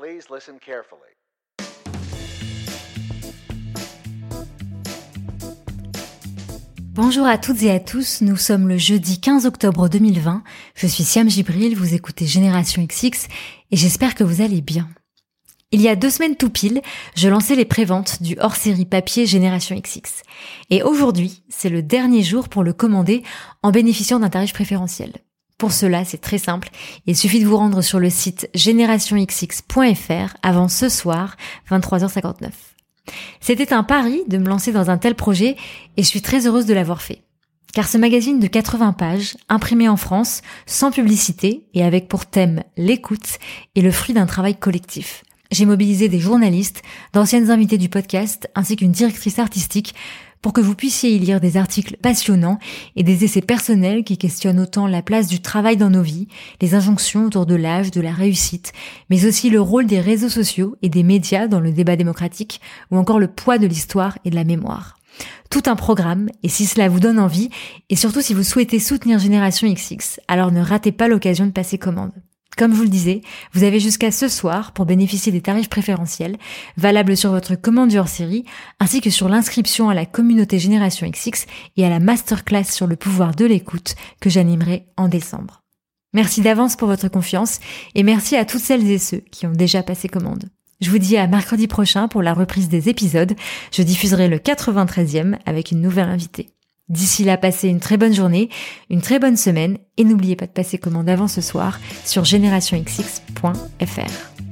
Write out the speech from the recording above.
Please listen carefully. Bonjour à toutes et à tous, nous sommes le jeudi 15 octobre 2020, je suis Siam Gibril, vous écoutez Génération XX et j'espère que vous allez bien. Il y a deux semaines tout pile, je lançais les préventes du hors-série papier Génération XX. Et aujourd'hui, c'est le dernier jour pour le commander en bénéficiant d'un tarif préférentiel. Pour cela, c'est très simple. Il suffit de vous rendre sur le site générationxx.fr avant ce soir, 23h59. C'était un pari de me lancer dans un tel projet et je suis très heureuse de l'avoir fait. Car ce magazine de 80 pages, imprimé en France, sans publicité et avec pour thème l'écoute, est le fruit d'un travail collectif. J'ai mobilisé des journalistes, d'anciennes invités du podcast, ainsi qu'une directrice artistique pour que vous puissiez y lire des articles passionnants et des essais personnels qui questionnent autant la place du travail dans nos vies, les injonctions autour de l'âge, de la réussite, mais aussi le rôle des réseaux sociaux et des médias dans le débat démocratique, ou encore le poids de l'histoire et de la mémoire. Tout un programme, et si cela vous donne envie, et surtout si vous souhaitez soutenir Génération XX, alors ne ratez pas l'occasion de passer commande. Comme je vous le disais, vous avez jusqu'à ce soir pour bénéficier des tarifs préférentiels, valables sur votre commande hors série, ainsi que sur l'inscription à la communauté Génération XX et à la masterclass sur le pouvoir de l'écoute que j'animerai en décembre. Merci d'avance pour votre confiance et merci à toutes celles et ceux qui ont déjà passé commande. Je vous dis à mercredi prochain pour la reprise des épisodes. Je diffuserai le 93e avec une nouvelle invitée. D'ici là, passez une très bonne journée, une très bonne semaine et n'oubliez pas de passer commande avant ce soir sur générationxx.fr.